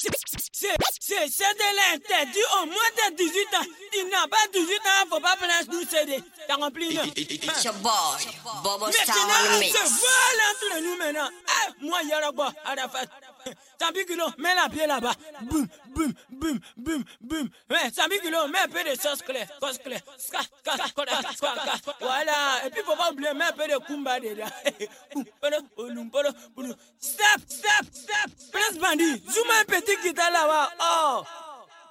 C'est de l'interdit au moins de 18 ans. Pas 18 ans, faut pas prendre CD. T'as? It's boy, Bobo Star Maintenant. Ah, kilo, mets la pied là-bas. Boum, boum, boum, boum, boum. Ouais, Sambi kilo, mets un peu de sauce claire, sauce. Voilà. Et puis, faut pas oublier, mets un peu de kumba dedans. Stop, stop, stop. Prince Bandit, zoom un petit guitare là-bas. Oh.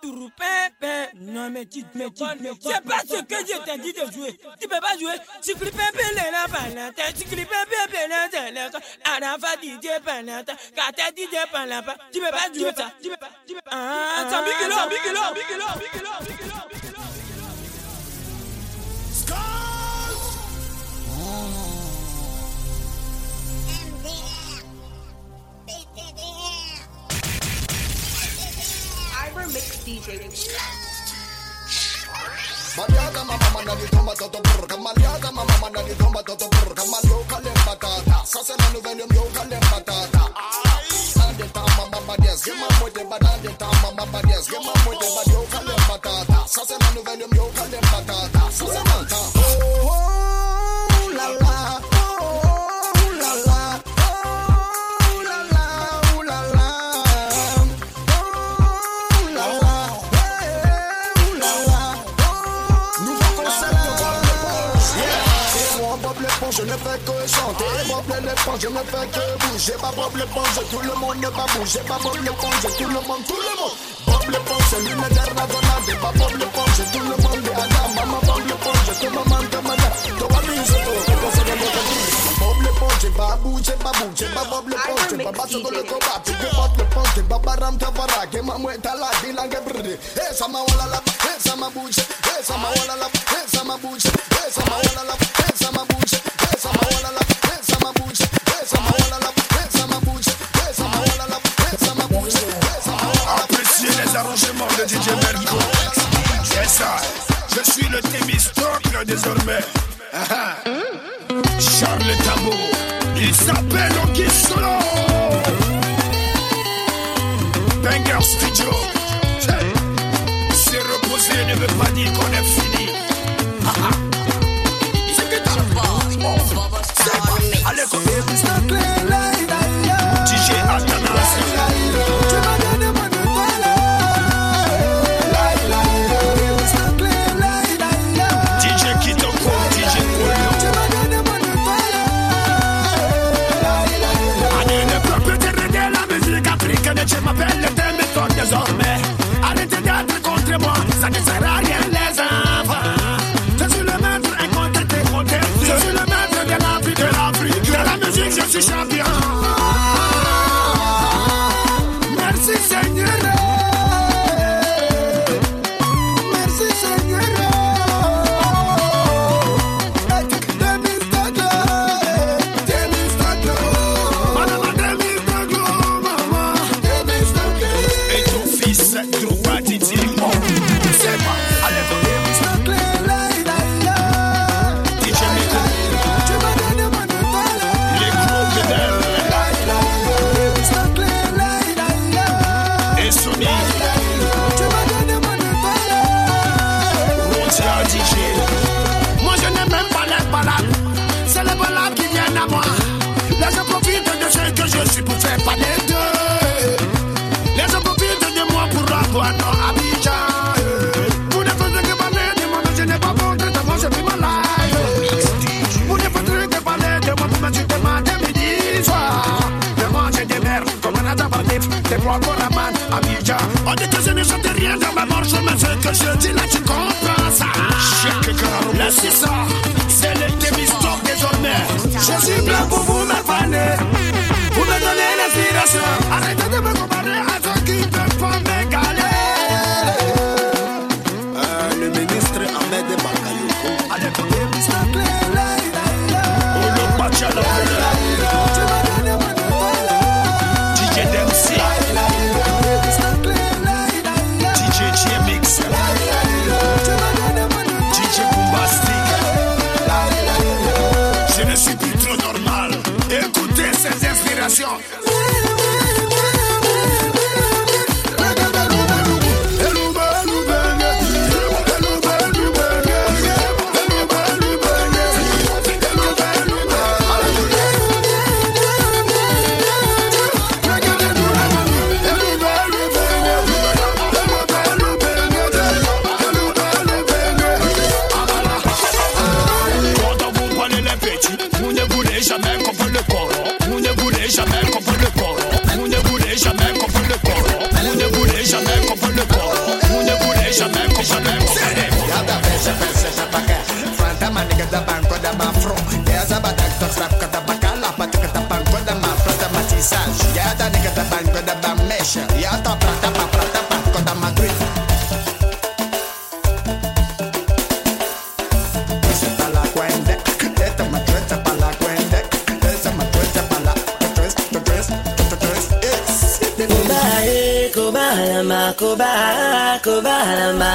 Tourou, pin, pin. Non, mais tu, mais tu, mais tu. C'est pas ce que je t'ai dit de jouer. Tu peux pas jouer. Si clip un peu le la palante, si clip un peu le la palante, Arafa DJ palante, Kata DJ palante, tu peux pas jouer ça. Tu peux pas, tu peux pas. Ah, Sambi kilo, Sambi kilo, Sambi kilo, Sambi kilo, Sambi kilo, Ira Mix DJ. Maliaga mama mana di toto burga Maliaga mama mana di toto burga Malio kalem batata Sase na nuvelium yo kalem batata Ande tama mama dies Gema mwete badande tama mama dies Gema mwete bad yo kalem Sase na nuvelium yo kalem batata Sase na l'éponge, je ne fais que bouger. Pas Bob l'éponge, tout le monde ne va bouger. Bob l'éponge, tout le monde, tout le monde. Bob l'éponge, c'est l'unitaire raisonnable. Pas Bob l'éponge, tout le monde est Adam. Maman Bob l'éponge, tout le monde demande. Toi, amuse toi, c'est pour ça que je te dis. Bob l'éponge, pas Bob l'éponge, dans le combat. Puis que Bob l'éponge, pas baram tabara. Que ma mouette à la brûlée. Eh, ça m'a wala la, eh, ça m'a bougé. Eh, ça m'a wala la, eh, ça m'a bougé. Eh, ça m'a wala la, eh, ça m'a bougé. Eh, ça m'a wala la, eh, ça m'a bougé. Arrangements de DJ Merco. C'est ça. Je suis le Thémistocle désormais. Ah, ah. Charles Tabo. Il s'appelle Oki Solo. Banger Studio. Se reposer ne veut pas dire qu'on est fini. On dit que je ne chante rien dans ma marche, mais ce que je dis là, tu comprends ça. Laissez ça, c'est le Témistok désormais. Je suis blanc pour vous m'appaner. Vous me donnez l'inspiration. Arrêtez de me comparer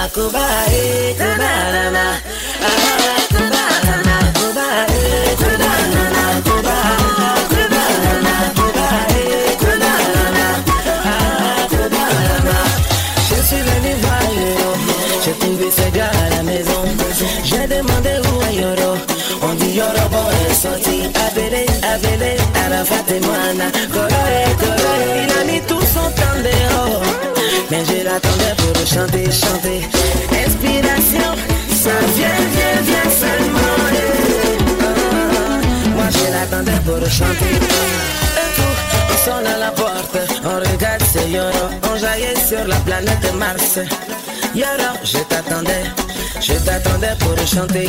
Je suis venu voir Yoro. J'ai trouvé ce gars à la maison. J'ai demandé où est On dit Yoro bon abelé, sorti. Avelé, Avelé, Arafat et Moana. Il a mis tout son temps de Yoro. Mais je chanter, chanter. Inspiration, ça vient, vient, vient seulement. Moi je l'attendais pour chanter. Et tout, on sonne à la porte, on regarde c'est Yoro, on jaillit sur la planète Mars. Yoro, je t'attendais, je t'attendais pour chanter.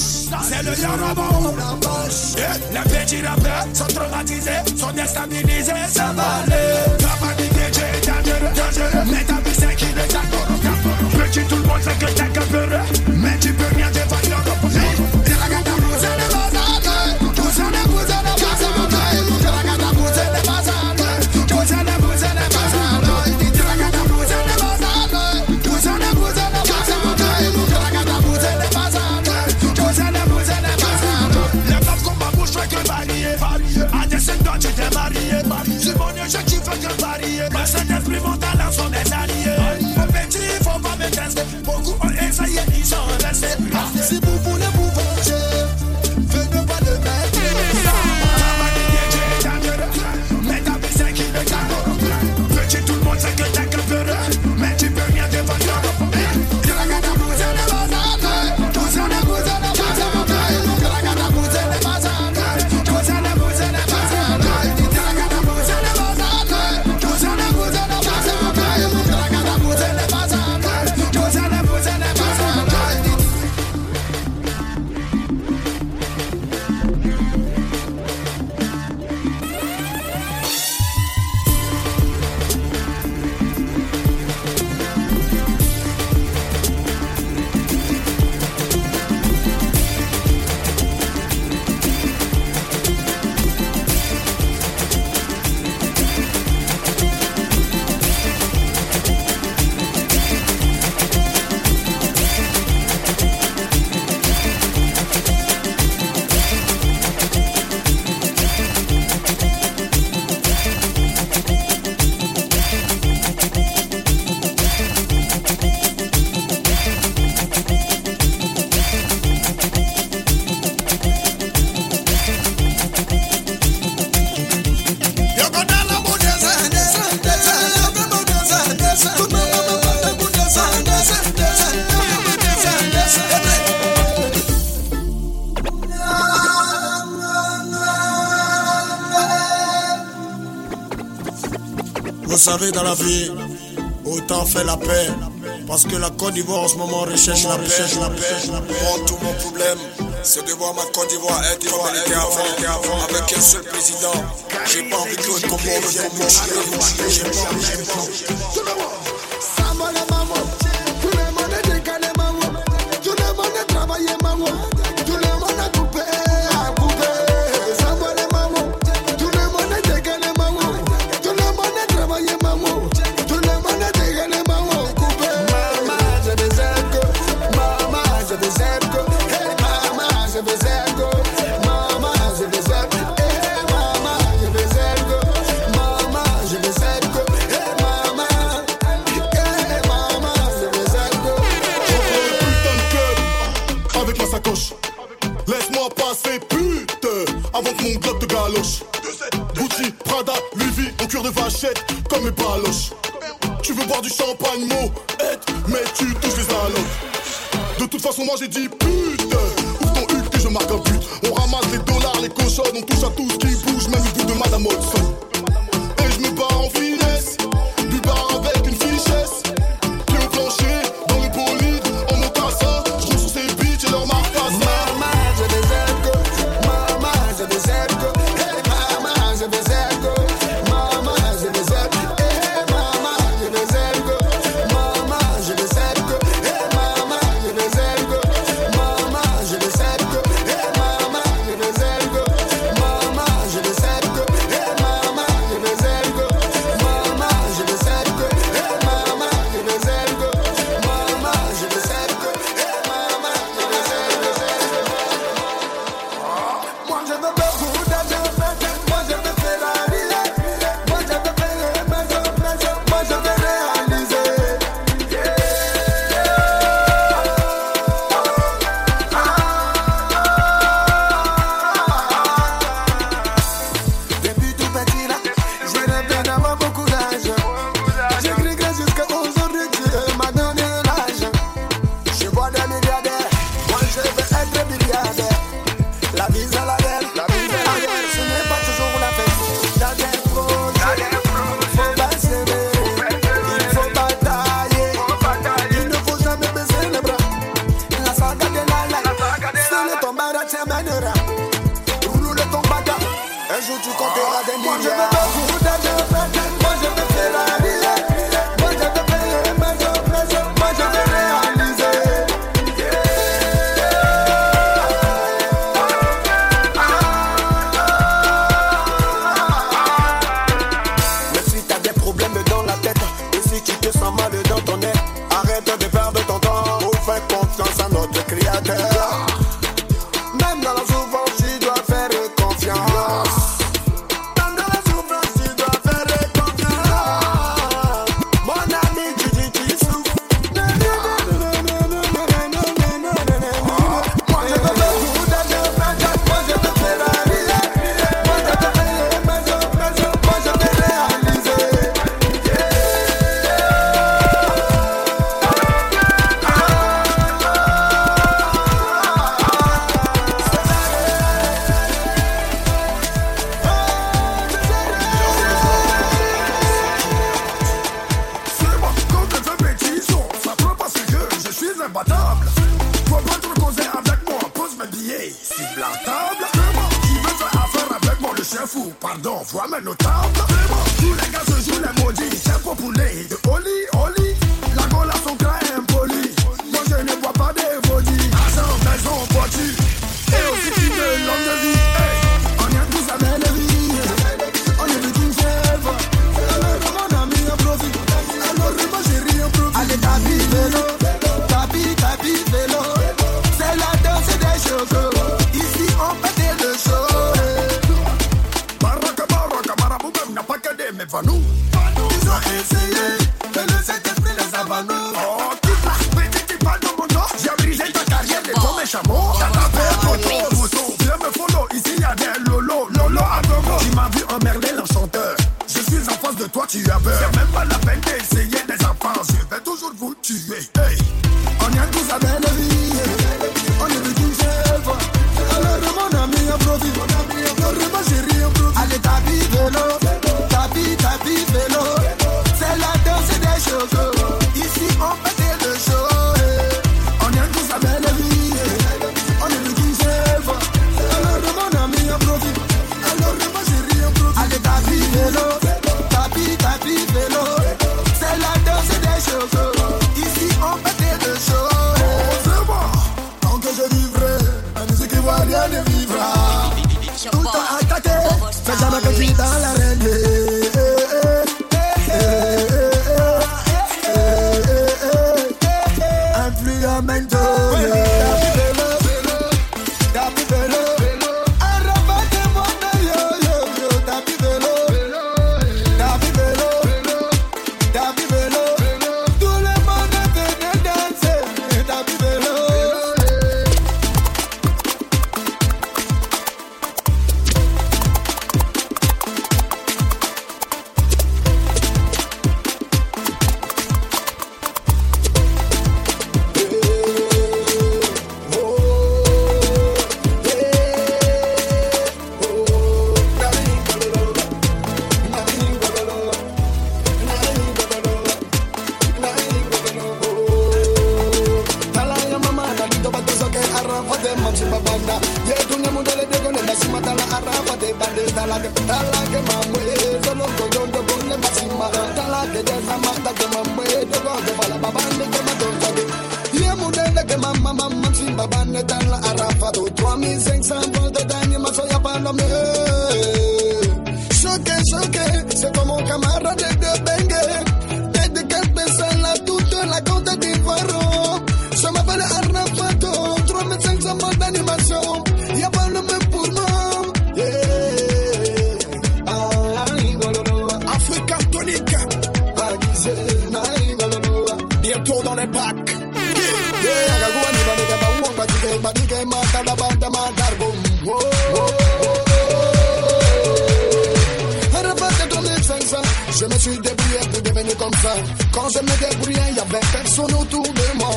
C'est le Yarabon. Les eh, petits rappeurs sont traumatisés, sont déstabilisés. Ça va aller. Papa dit DJ est dangereux, dangereux. Mais t'as vu c'est qui les accorde. Petit tout le monde sait que t'es capeureux. Mais tu peux savez, dans la vie, autant faire la paix. Parce que la Côte d'Ivoire en ce moment recherche la, la paix. Moi, tout mon problème, c'est de voir ma Côte d'Ivoire être comme elle était avant, avec un seul président. J'ai pas envie que le Congo vienne me tuer. J'ai pas envie. Tout le monde est décalé, maman. Tout le monde est travaillé, maman. Tout le monde est comme mes baloches. Tu veux boire du champagne, mot, mais tu touches les allocs. De toute façon, moi j'ai dit pute. Ouvre ton huc que je marque un but. On ramasse les dollars, les cochonnes, on touche à tout ce qui bouge, même le bout de Madame van nous. Van nous a essayé. je me débrouillais, y'avait personne autour de moi.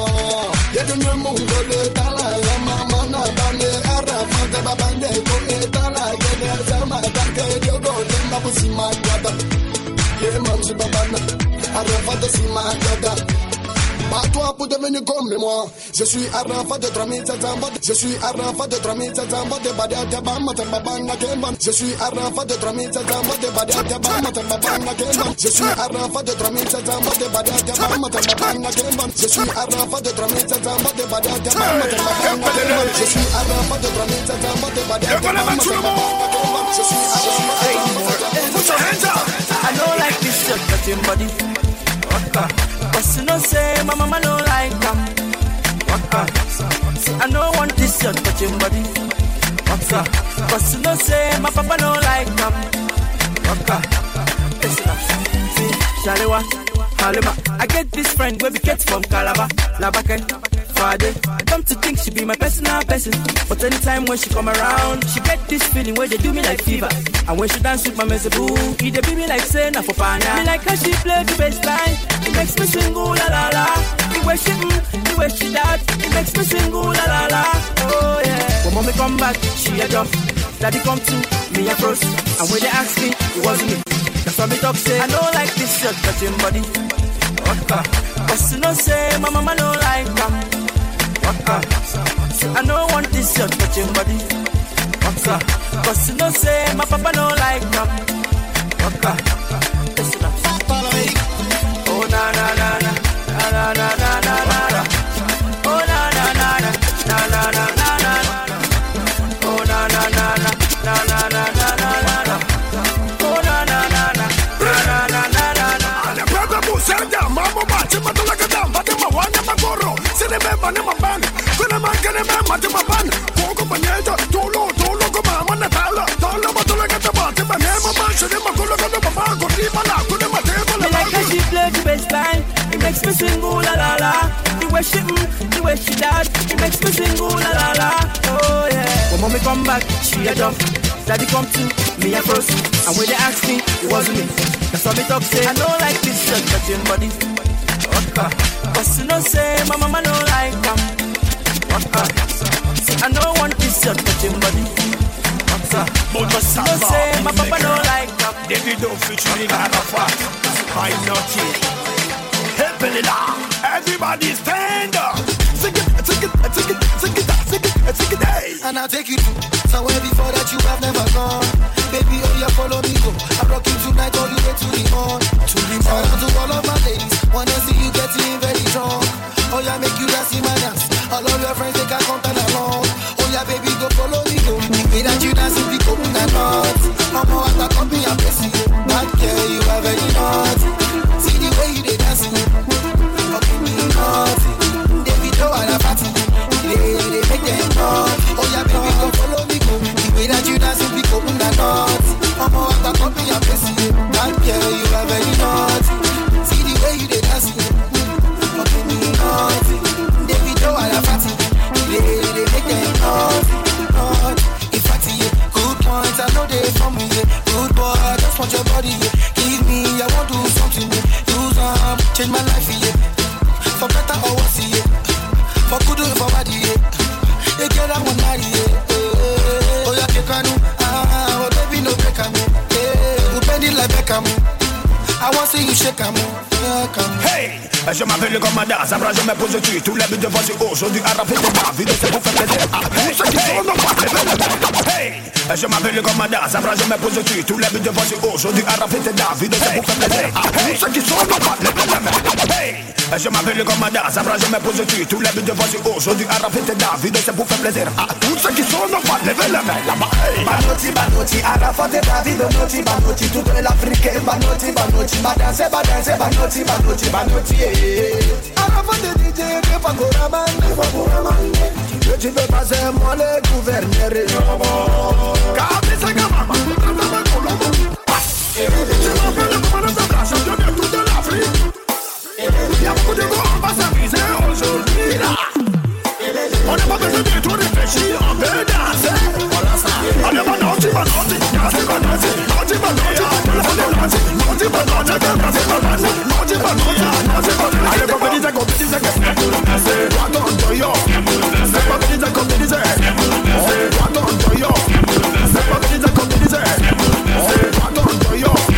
Y'a de me mongole, tala, la maman, la bande, arafa, de la bande, comme tala, y'a des armes, t'as yogo, t'es ma boussi, ma guada. Y'a man, je babana, arafa, de si ma. devenu comme moi. Je suis un de 3700 Je suis un de 3700 de Badia Tabama Tababanga Kemban. Je suis un de 3700 de Badia Tabama Tababanga Kemban. Je suis un de 3700 de Badia Tabama Tababanga Kemban. Je suis un de 3700 de Badia Tabama Tababanga Kemban. Je suis un de 3700 de Badia Tabama Tababanga Kemban. Je suis un de 3700 de Put your hands up! I don't like this, just got your body. But you know say my mama don't like them. Waka. See, I don't want this shirt, touching body. Waka. But you know say my papa don't like them. Waka. See, Shalewa, Halima. I get this friend where we get from Calabar, Labakan. Friday. Come to think she be my personal person. But anytime when she come around, she get this feeling where they do me like fever. And when she dance with my mezeboo, it they be me like say na for pana. Me like how she play the bass line. It makes me sing ooh la la la. The way she mm, the way she that, it makes me sing ooh la la la. Oh yeah. When mommy come back, she a jump. Daddy come to me a cross. And when they ask me, it wasn't me. That's why me talk say I don't like this shirt touching body. Cause you know say my mama don't like. I don't want this shirt touching body. Cause you know say my papa don't like up. Oh na na na na na na na na na. Oh na na na na na na na na na. Oh na na na na na na na na na. Oh na na na na na na na na na ne me like how she the bass line. It makes me sing la la la. The way she mm, the way she makes me sing la la la. Oh yeah. When mommy come back, she a jump. Daddy come to me a first. And when they ask me, it wasn't me. That's why me talk say I don't like this shirt touching body. Waka. Cause you know say my mama don't like them. Waka. See I don't want this shirt touching body. But Cause you know say my papa don't like them. Davido featuring Arafat, I'm not here. Hey, Belila, everybody stand up. Sing it, sing it, sing it, sing it, sing it, sing it, hey. And I'll take you to somewhere before that you have never gone. Baby, oh yeah, follow me, go. I'm rocking tonight all the way to the morn. To the morn. To all of my ladies, wanna see you getting very drunk. Oh yeah, make you dance in my dance. All of your friends, they can count on contact along. Oh yeah, baby, go follow me, go. Me that you dance if you come in the north. I'm all at the company, I'm blessing you. That girl, you are very hot. See the way you they dancing. you fucking me north. They be know what I'm party. They, they make them hot. Oh yeah, baby, go follow me, go. The way that you dance if you come in the north. I'm all at the company, I'm blessing you. That girl, you are very hot. See the way you they dancing. you fucking me north show all the fatty. They, they make them hot, hot. If fatty, yeah. good points, I know they from me, yeah. Good boy, I just want your body, yeah. Give me, I want to do something, yeah. Do some, um, change my life, yeah. For better or worse, yeah. For good or for bad, yeah. Yeah, girl, I want marry, yeah. Oh, yeah, you can do, ah, oh, baby, no break, I'm, yeah. You bend it like Beckham, yeah. I want to see you shake am. Shake am. Hey, je m'appelle Mada, ça je me pose dessus Tous les buts de voici aujourd'hui à rapide de ma vie C'est pour faire plaisir à tous ceux Hey, je m'appelle comme Mada, ça je me pose dessus Tous les buts de voici aujourd'hui à ma vie C'est pour faire plaisir. Ah, à tous ceux qui sont normaux Hey, je m'appelle comme Mada, ça je me pose dessus Tous les buts de voici aujourd'hui à rapide de ma vie C'est pour faire plaisir. À tous ceux qui sont normaux Levez la main là-bas Banoti, Banoti, Arafat et David, Banoti, Banoti, toute l'Afrique, Banoti, Banoti, Badanse, Badanse, Banoti, Banoti, Banoti. Eh, eh, eh. Arafat et DJ, de Fagoraman, de Fagoraman, que tu veux passer moi le gouverneur, Kabisa Gamama, Ratama Colombo Je m'appelle comme Mada, champion de toute l'Afrique Il y a beaucoup de là On n'a pas besoin de réfléchir, on peut danser On est pas naughty, pas naughty, naughty, pas naughty Naughty, pas naughty, naughty, naughty, pas naughty Naughty, pas naughty, naughty, pas naughty Naughty, pas naughty Allez, compétition, compétition, compétition Toi, ton toyo Compétition, compétition Toi, ton toyo Compétition, compétition Toi, ton toyo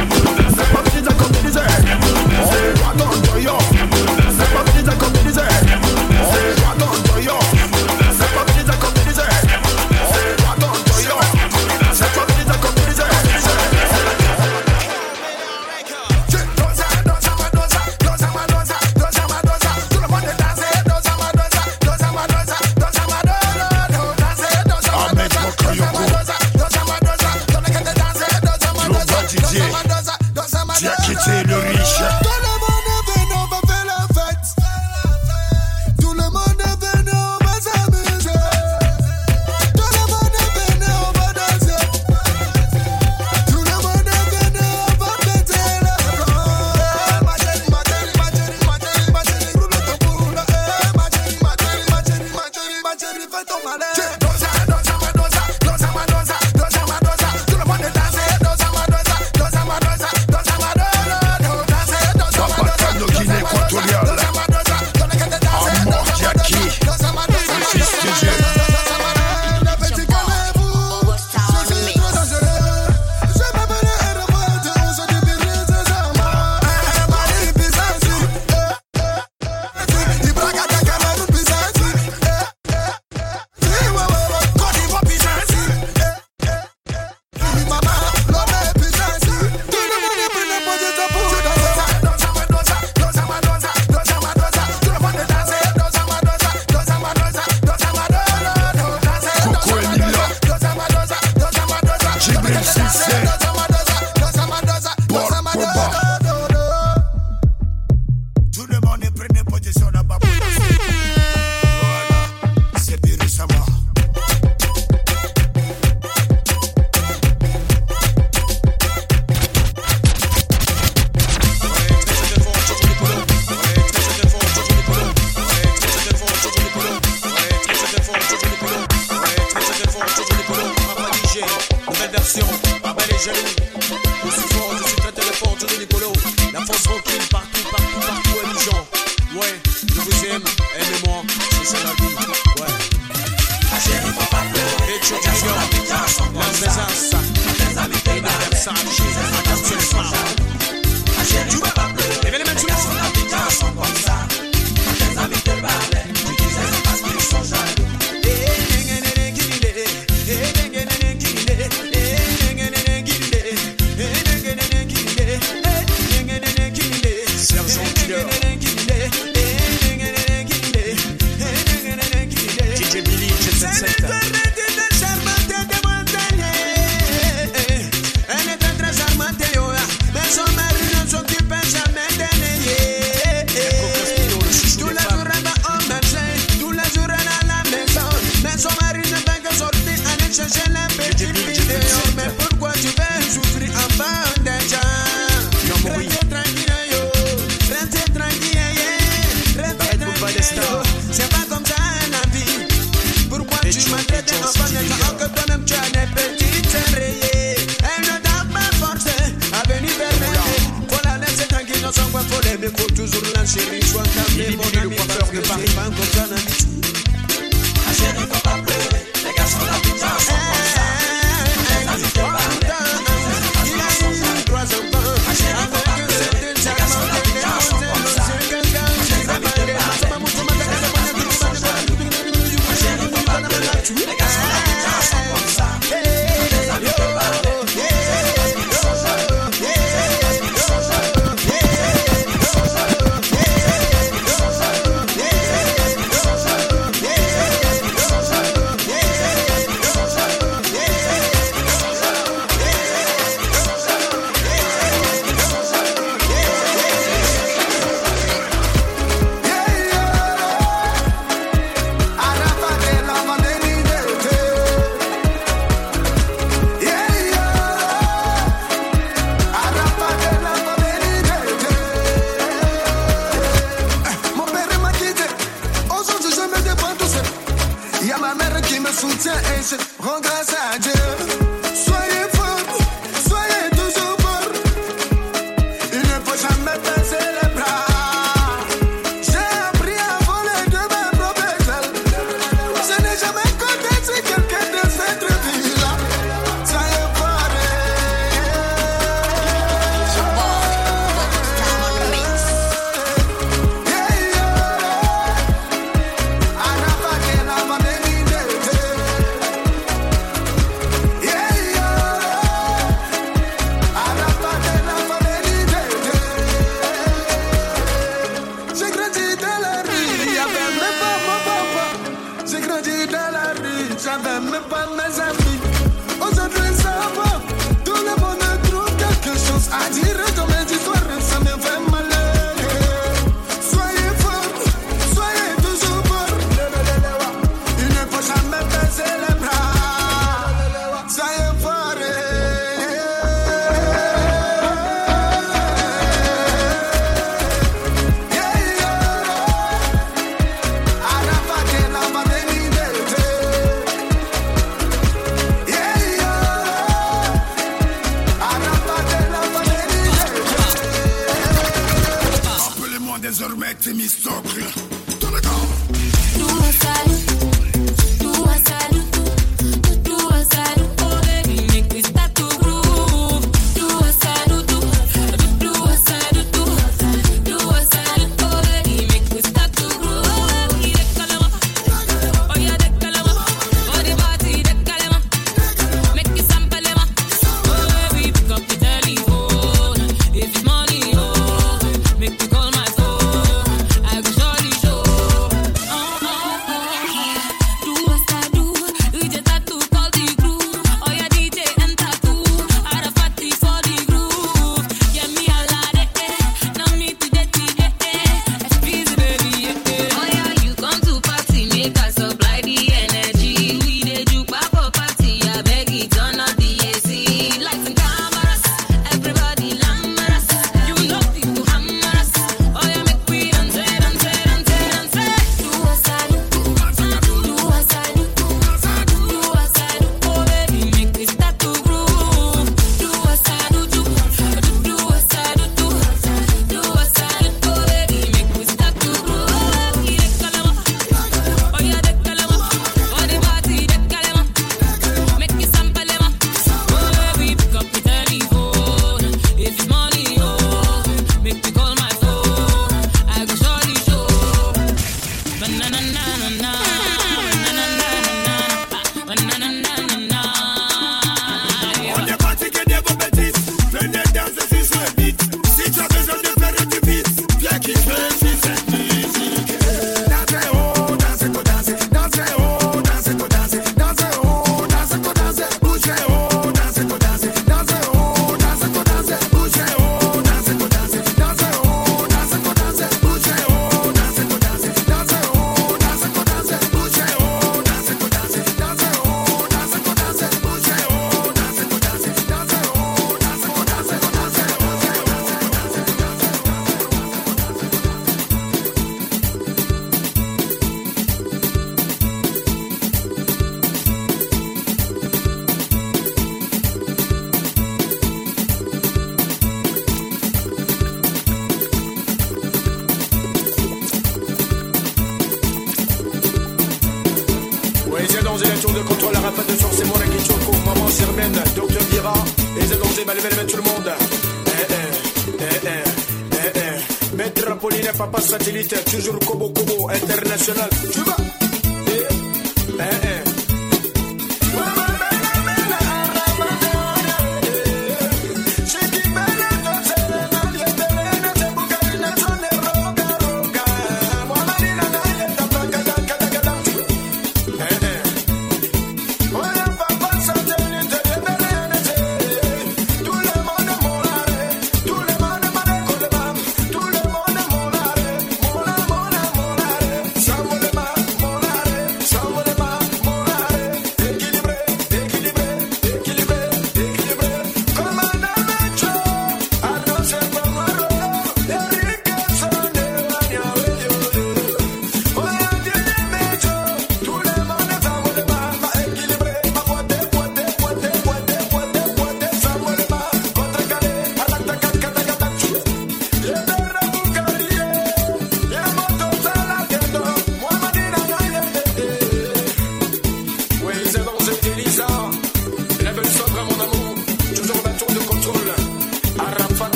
Mr. toujours Kobo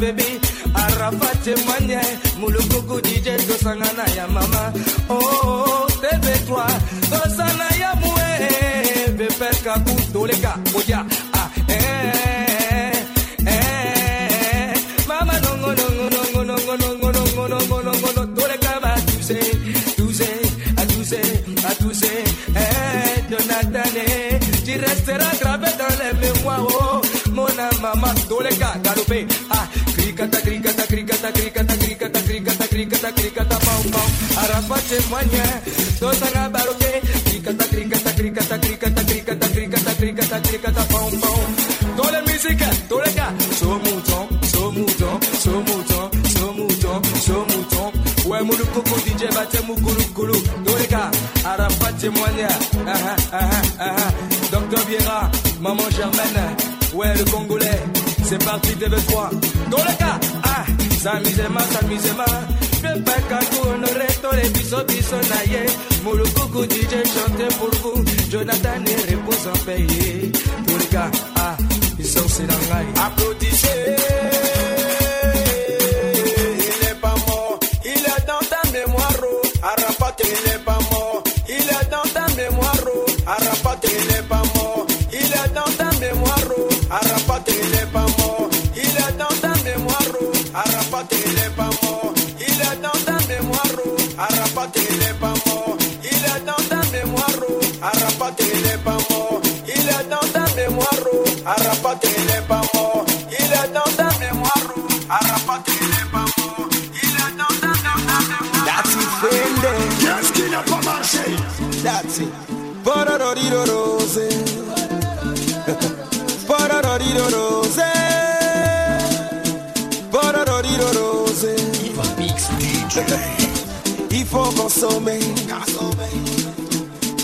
baby. Arafat manye mulukuku dj tosangana ya mama. Oh, oh, oh bébé toi krikata krikata bam bam la musique dans les gars mouton so mouton so mouton so mouton so mouton ouais mon coco DJ batte mon gulu gulu dans les gars arapa témoigna ah ah ah ah docteur Viera maman Germaine. Ouais le congolais. C'est parti TV3 dans les gars ah S'amusez-moi, fais tous les chantez pour vous, Jonathan et repose en tous les gars, ah, ils sont dans. Applaudissez. Il n'est pas mort, il est dans ta mémoire. oh. Il n'est pas mort, il est dans ta mémoire. oh. Il n'est pas mort, il est dans ta mémoire. oh. Il pas mort, il est dans ta mémoire. il pas mort, Pararoriro rose. Pararoriro Il faut consommer.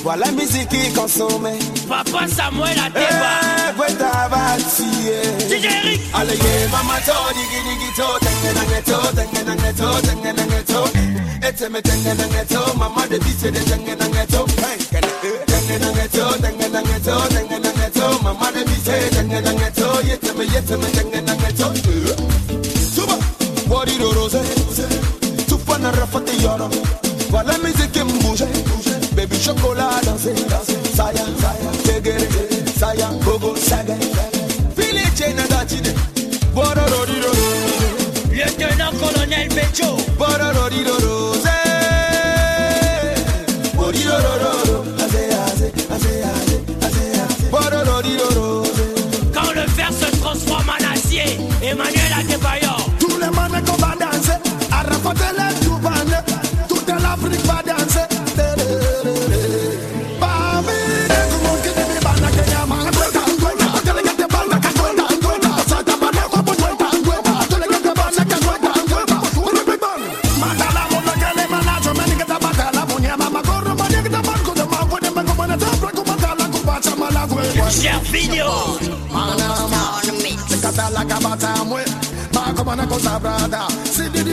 Voilà la musique qui consomme. Papa Samuel a débat. DJ Eric. Allez, maman, todi, gini, gito, tengenaneto, tengenaneto, tengenaneto. Et te me tengenaneto, maman, de biche de tengenaneto. Hey, dange dange to dange dange to dange dange to mama de mi say dange dange to yete me yete me dange dange to tuba wori rose tu pana rafate yoro voilà musique bouge baby chocolat danser danser saya saya tegere saya gogo saga.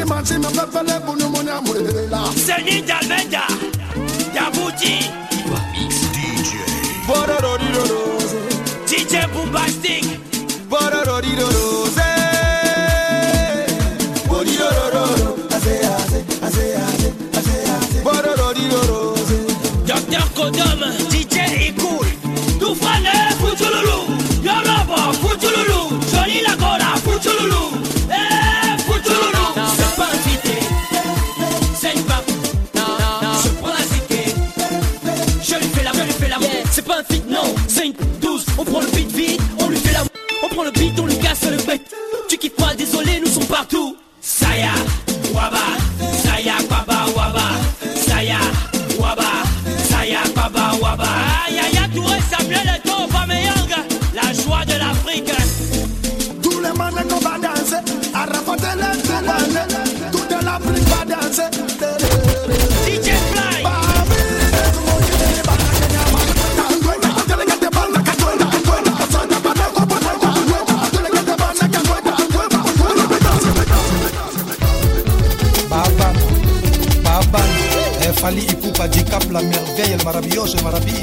machi mepepele bunu mu na murela. Sẹ́yìn jàlẹ́jà, Yabuji. DJ. Bọ́dọ̀ rọ̀rí rọ̀rọ̀. DJ Bombastic. Bọ́dọ̀ rọ̀rí rọ̀rọ̀. Maravilhoso, maravilhoso.